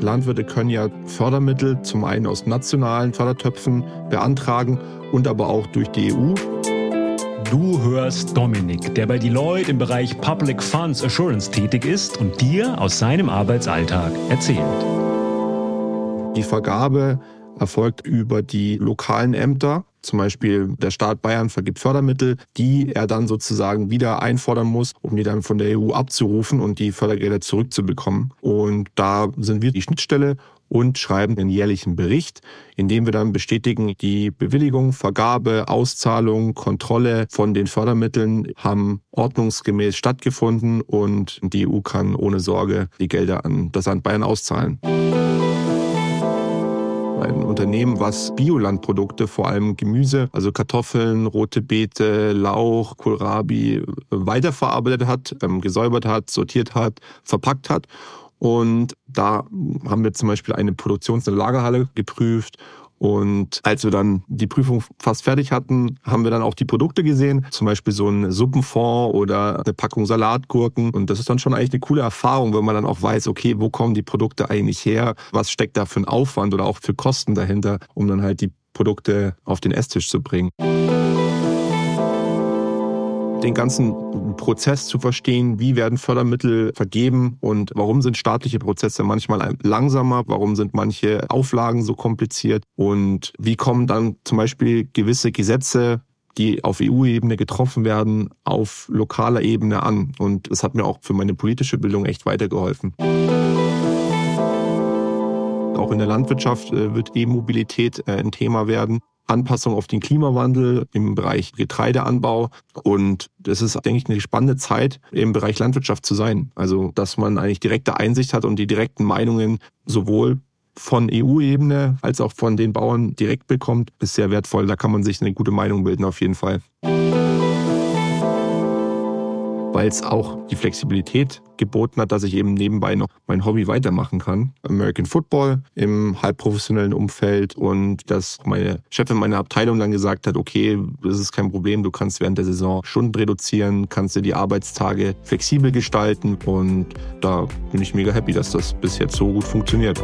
Landwirte können ja Fördermittel zum einen aus nationalen Fördertöpfen beantragen und aber auch durch die EU. Du hörst Dominik, der bei Deloitte im Bereich Public Funds Assurance tätig ist und dir aus seinem Arbeitsalltag erzählt. Die Vergabe erfolgt über die lokalen Ämter. Zum Beispiel der Staat Bayern vergibt Fördermittel, die er dann sozusagen wieder einfordern muss, um die dann von der EU abzurufen und die Fördergelder zurückzubekommen. Und da sind wir die Schnittstelle und schreiben den jährlichen Bericht, in dem wir dann bestätigen, die Bewilligung, Vergabe, Auszahlung, Kontrolle von den Fördermitteln haben ordnungsgemäß stattgefunden und die EU kann ohne Sorge die Gelder an das Land Bayern auszahlen ein Unternehmen, was Biolandprodukte, vor allem Gemüse, also Kartoffeln, rote Beete, Lauch, Kohlrabi, weiterverarbeitet hat, ähm, gesäubert hat, sortiert hat, verpackt hat. Und da haben wir zum Beispiel eine Produktions- und Lagerhalle geprüft und als wir dann die Prüfung fast fertig hatten, haben wir dann auch die Produkte gesehen. Zum Beispiel so ein Suppenfond oder eine Packung Salatgurken. Und das ist dann schon eigentlich eine coole Erfahrung, wenn man dann auch weiß, okay, wo kommen die Produkte eigentlich her? Was steckt da für ein Aufwand oder auch für Kosten dahinter, um dann halt die Produkte auf den Esstisch zu bringen den ganzen Prozess zu verstehen, wie werden Fördermittel vergeben und warum sind staatliche Prozesse manchmal langsamer, warum sind manche Auflagen so kompliziert und wie kommen dann zum Beispiel gewisse Gesetze die auf EU-Ebene getroffen werden, auf lokaler Ebene an. Und es hat mir auch für meine politische Bildung echt weitergeholfen. Auch in der Landwirtschaft äh, wird E-Mobilität äh, ein Thema werden. Anpassung auf den Klimawandel im Bereich Getreideanbau. Und das ist, denke ich, eine spannende Zeit im Bereich Landwirtschaft zu sein. Also, dass man eigentlich direkte Einsicht hat und die direkten Meinungen sowohl von EU-Ebene als auch von den Bauern direkt bekommt, ist sehr wertvoll. Da kann man sich eine gute Meinung bilden, auf jeden Fall weil es auch die Flexibilität geboten hat, dass ich eben nebenbei noch mein Hobby weitermachen kann. American Football im halbprofessionellen Umfeld und dass meine Chefin meiner Abteilung dann gesagt hat, okay, das ist kein Problem, du kannst während der Saison Stunden reduzieren, kannst dir die Arbeitstage flexibel gestalten und da bin ich mega happy, dass das bis jetzt so gut funktioniert.